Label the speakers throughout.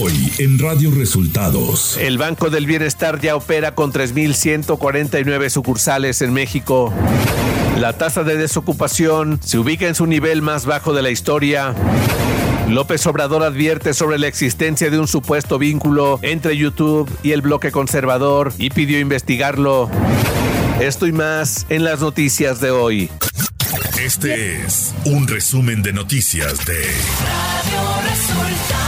Speaker 1: Hoy en Radio Resultados.
Speaker 2: El Banco del Bienestar ya opera con 3.149 sucursales en México. La tasa de desocupación se ubica en su nivel más bajo de la historia. López Obrador advierte sobre la existencia de un supuesto vínculo entre YouTube y el bloque conservador y pidió investigarlo. Esto y más en las noticias de hoy.
Speaker 1: Este es un resumen de noticias de Radio Resultados.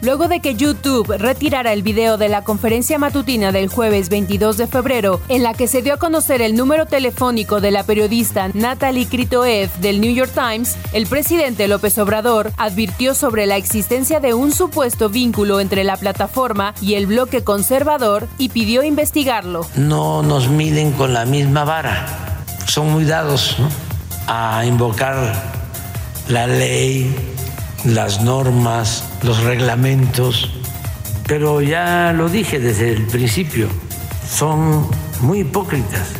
Speaker 3: luego de que YouTube retirara el video de la conferencia matutina del jueves 22 de febrero, en la que se dio a conocer el número telefónico de la periodista Natalie Kritoev del New York Times, el presidente López Obrador advirtió sobre la existencia de un supuesto vínculo entre la plataforma y el bloque conservador y pidió investigarlo.
Speaker 4: No nos miden con la misma vara, son muy dados a invocar la ley, las normas, los reglamentos, pero ya lo dije desde el principio, son muy hipócritas.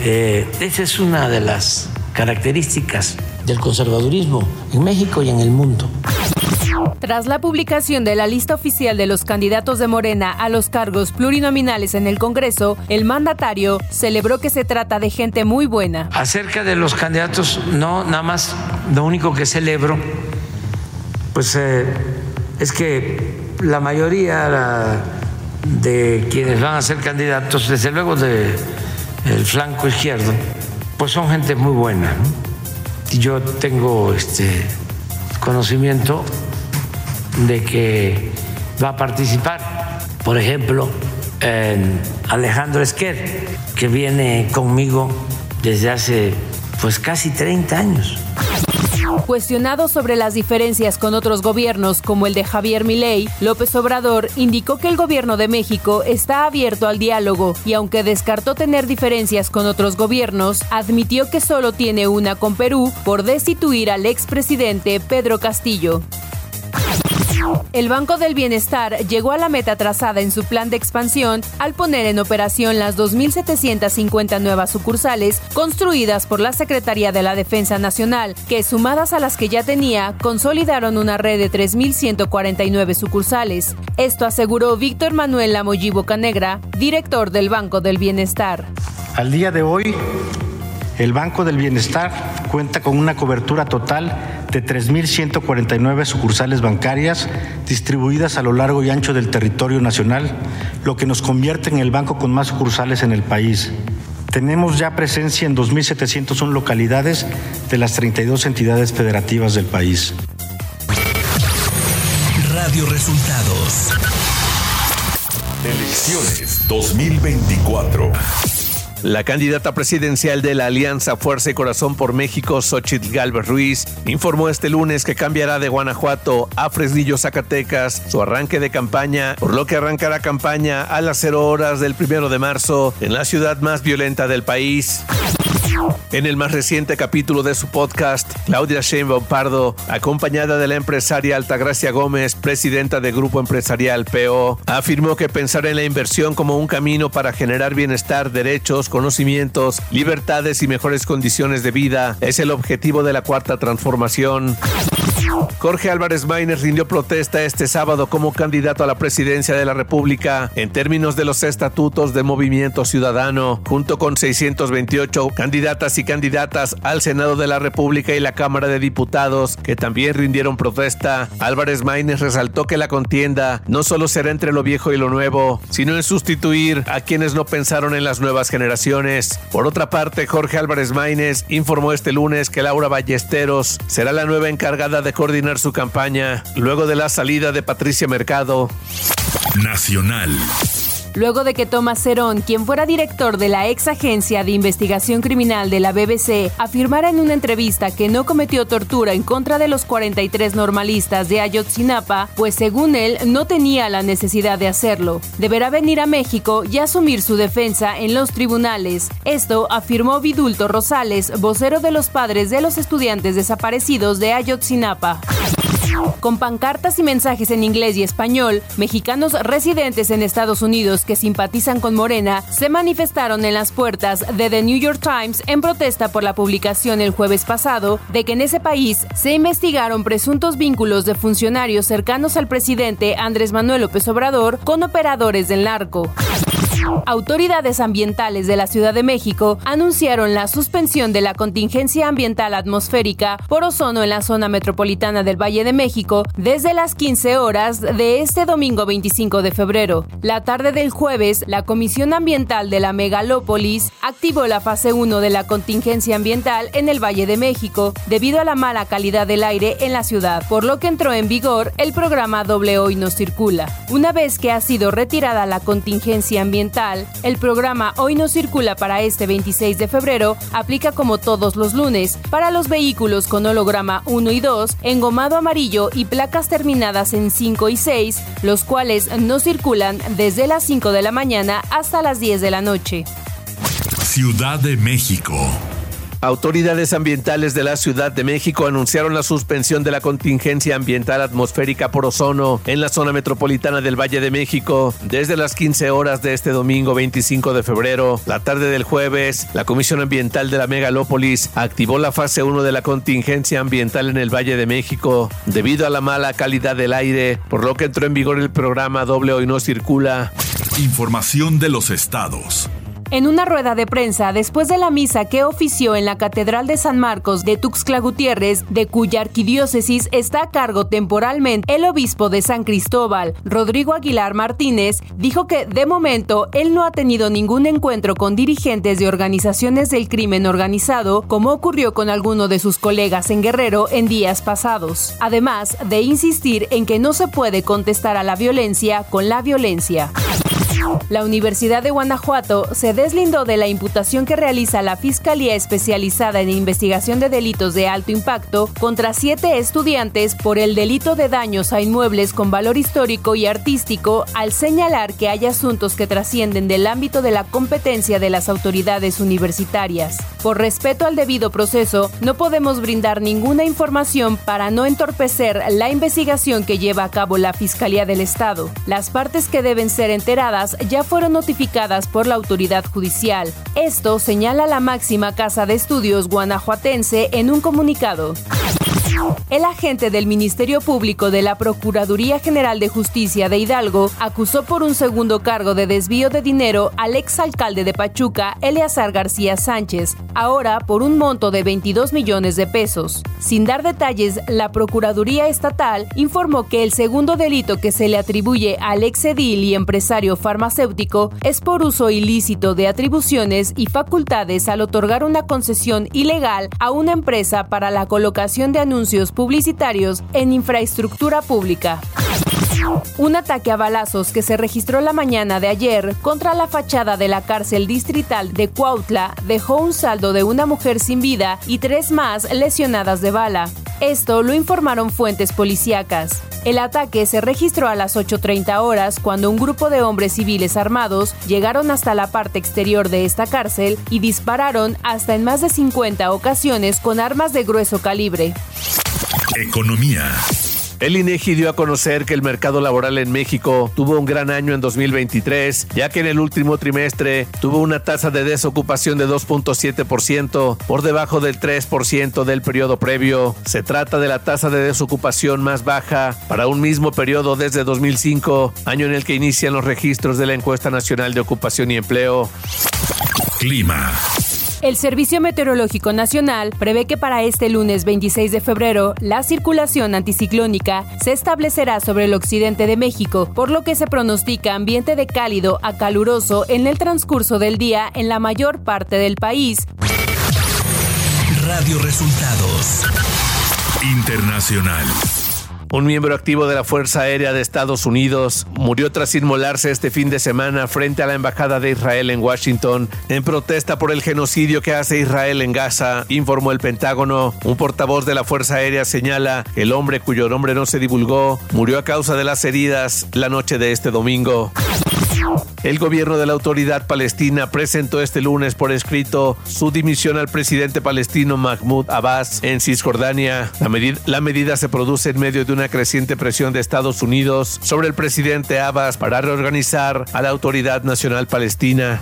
Speaker 4: Eh, esa es una de las características del conservadurismo en México y en el mundo.
Speaker 3: Tras la publicación de la lista oficial de los candidatos de Morena a los cargos plurinominales en el Congreso, el mandatario celebró que se trata de gente muy buena.
Speaker 4: Acerca de los candidatos, no, nada más, lo único que celebro pues eh, es que la mayoría de quienes van a ser candidatos, desde luego del flanco izquierdo, pues son gente muy buena. Yo tengo este conocimiento de que va a participar, por ejemplo, Alejandro Esquer, que viene conmigo desde hace pues casi 30 años.
Speaker 3: Cuestionado sobre las diferencias con otros gobiernos como el de Javier Milei, López Obrador indicó que el gobierno de México está abierto al diálogo y aunque descartó tener diferencias con otros gobiernos, admitió que solo tiene una con Perú por destituir al expresidente Pedro Castillo. El Banco del Bienestar llegó a la meta trazada en su plan de expansión al poner en operación las 2.750 nuevas sucursales construidas por la Secretaría de la Defensa Nacional, que sumadas a las que ya tenía, consolidaron una red de 3.149 sucursales. Esto aseguró Víctor Manuel Lamoyi Bocanegra, director del Banco del Bienestar.
Speaker 5: Al día de hoy, el Banco del Bienestar cuenta con una cobertura total de 3.149 sucursales bancarias distribuidas a lo largo y ancho del territorio nacional, lo que nos convierte en el banco con más sucursales en el país. Tenemos ya presencia en 2.701 localidades de las 32 entidades federativas del país.
Speaker 1: Radio Resultados. Elecciones 2024.
Speaker 2: La candidata presidencial de la Alianza Fuerza y Corazón por México, Xochitl Galvez Ruiz, informó este lunes que cambiará de Guanajuato a Fresnillo, Zacatecas, su arranque de campaña, por lo que arrancará campaña a las 0 horas del primero de marzo en la ciudad más violenta del país. En el más reciente capítulo de su podcast, Claudia Sheinbaum Pardo, acompañada de la empresaria Altagracia Gómez, presidenta del Grupo Empresarial PO, afirmó que pensar en la inversión como un camino para generar bienestar, derechos, conocimientos, libertades y mejores condiciones de vida es el objetivo de la cuarta transformación. Jorge Álvarez Maínez rindió protesta este sábado como candidato a la presidencia de la República en términos de los estatutos de Movimiento Ciudadano, junto con 628 candidatas y candidatas al Senado de la República y la Cámara de Diputados, que también rindieron protesta. Álvarez Maínez resaltó que la contienda no solo será entre lo viejo y lo nuevo, sino en sustituir a quienes no pensaron en las nuevas generaciones. Por otra parte, Jorge Álvarez Maínez informó este lunes que Laura Ballesteros será la nueva encargada de coordinar su campaña luego de la salida de Patricia Mercado.
Speaker 1: Nacional.
Speaker 3: Luego de que Tomás Cerón, quien fuera director de la ex agencia de investigación criminal de la BBC, afirmara en una entrevista que no cometió tortura en contra de los 43 normalistas de Ayotzinapa, pues según él no tenía la necesidad de hacerlo. Deberá venir a México y asumir su defensa en los tribunales. Esto afirmó Vidulto Rosales, vocero de los padres de los estudiantes desaparecidos de Ayotzinapa. Con pancartas y mensajes en inglés y español, mexicanos residentes en Estados Unidos que simpatizan con Morena se manifestaron en las puertas de The New York Times en protesta por la publicación el jueves pasado de que en ese país se investigaron presuntos vínculos de funcionarios cercanos al presidente Andrés Manuel López Obrador con operadores del narco. Autoridades ambientales de la Ciudad de México anunciaron la suspensión de la contingencia ambiental atmosférica por ozono en la zona metropolitana del Valle de México desde las 15 horas de este domingo 25 de febrero. La tarde del jueves, la Comisión Ambiental de la Megalópolis activó la fase 1 de la contingencia ambiental en el Valle de México debido a la mala calidad del aire en la ciudad, por lo que entró en vigor el programa Doble Hoy No Circula. Una vez que ha sido retirada la contingencia ambiental, el programa Hoy no circula para este 26 de febrero aplica como todos los lunes para los vehículos con holograma 1 y 2, engomado amarillo y placas terminadas en 5 y 6, los cuales no circulan desde las 5 de la mañana hasta las 10 de la noche.
Speaker 1: Ciudad de México.
Speaker 2: Autoridades ambientales de la Ciudad de México anunciaron la suspensión de la contingencia ambiental atmosférica por ozono en la zona metropolitana del Valle de México desde las 15 horas de este domingo 25 de febrero. La tarde del jueves, la Comisión Ambiental de la Megalópolis activó la fase 1 de la contingencia ambiental en el Valle de México debido a la mala calidad del aire, por lo que entró en vigor el programa Doble Hoy No Circula.
Speaker 1: Información de los estados.
Speaker 3: En una rueda de prensa después de la misa que ofició en la Catedral de San Marcos de Tuxtla Gutiérrez, de cuya arquidiócesis está a cargo temporalmente el obispo de San Cristóbal, Rodrigo Aguilar Martínez, dijo que de momento él no ha tenido ningún encuentro con dirigentes de organizaciones del crimen organizado, como ocurrió con alguno de sus colegas en Guerrero en días pasados. Además de insistir en que no se puede contestar a la violencia con la violencia. La Universidad de Guanajuato se deslindó de la imputación que realiza la Fiscalía Especializada en Investigación de Delitos de Alto Impacto contra siete estudiantes por el delito de daños a inmuebles con valor histórico y artístico al señalar que hay asuntos que trascienden del ámbito de la competencia de las autoridades universitarias. Por respeto al debido proceso, no podemos brindar ninguna información para no entorpecer la investigación que lleva a cabo la Fiscalía del Estado. Las partes que deben ser enteradas ya fueron notificadas por la autoridad judicial. Esto señala la máxima casa de estudios guanajuatense en un comunicado. El agente del Ministerio Público de la Procuraduría General de Justicia de Hidalgo acusó por un segundo cargo de desvío de dinero al exalcalde de Pachuca, Eleazar García Sánchez, ahora por un monto de 22 millones de pesos. Sin dar detalles, la Procuraduría Estatal informó que el segundo delito que se le atribuye al exedil y empresario farmacéutico es por uso ilícito de atribuciones y facultades al otorgar una concesión ilegal a una empresa para la colocación de anuncios publicitarios en infraestructura pública. Un ataque a balazos que se registró la mañana de ayer contra la fachada de la cárcel distrital de Cuautla dejó un saldo de una mujer sin vida y tres más lesionadas de bala. Esto lo informaron fuentes policíacas. El ataque se registró a las 8.30 horas cuando un grupo de hombres civiles armados llegaron hasta la parte exterior de esta cárcel y dispararon hasta en más de 50 ocasiones con armas de grueso calibre.
Speaker 1: Economía.
Speaker 2: El INEGI dio a conocer que el mercado laboral en México tuvo un gran año en 2023, ya que en el último trimestre tuvo una tasa de desocupación de 2.7%, por debajo del 3% del periodo previo. Se trata de la tasa de desocupación más baja para un mismo periodo desde 2005, año en el que inician los registros de la Encuesta Nacional de Ocupación y Empleo.
Speaker 1: Clima.
Speaker 3: El Servicio Meteorológico Nacional prevé que para este lunes 26 de febrero la circulación anticiclónica se establecerá sobre el occidente de México, por lo que se pronostica ambiente de cálido a caluroso en el transcurso del día en la mayor parte del país.
Speaker 1: Radio Resultados Internacional.
Speaker 2: Un miembro activo de la Fuerza Aérea de Estados Unidos murió tras inmolarse este fin de semana frente a la Embajada de Israel en Washington en protesta por el genocidio que hace Israel en Gaza, informó el Pentágono. Un portavoz de la Fuerza Aérea señala que el hombre cuyo nombre no se divulgó murió a causa de las heridas la noche de este domingo. El gobierno de la autoridad palestina presentó este lunes por escrito su dimisión al presidente palestino Mahmoud Abbas en Cisjordania. La, medida se produce en medio de una creciente presión de Estados Unidos sobre el presidente Abbas para reorganizar a la autoridad nacional palestina.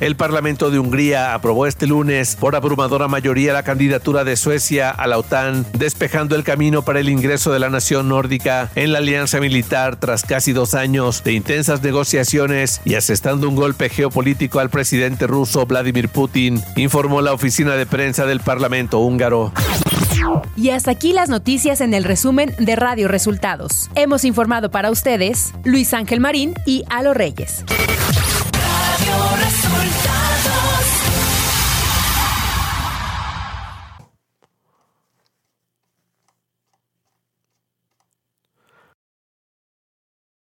Speaker 2: El Parlamento de Hungría aprobó este lunes por abrumadora mayoría la candidatura de Suecia a la OTAN, despejando el camino para el ingreso de la nación nórdica en la alianza militar tras casi dos años de intensas negociaciones y asestando un golpe geopolítico al presidente ruso Vladimir Putin, informó la oficina de prensa del Parlamento húngaro.
Speaker 3: Y hasta aquí las noticias en el resumen de Radio Resultados. Hemos informado para ustedes Luis Ángel Marín y Alo Reyes.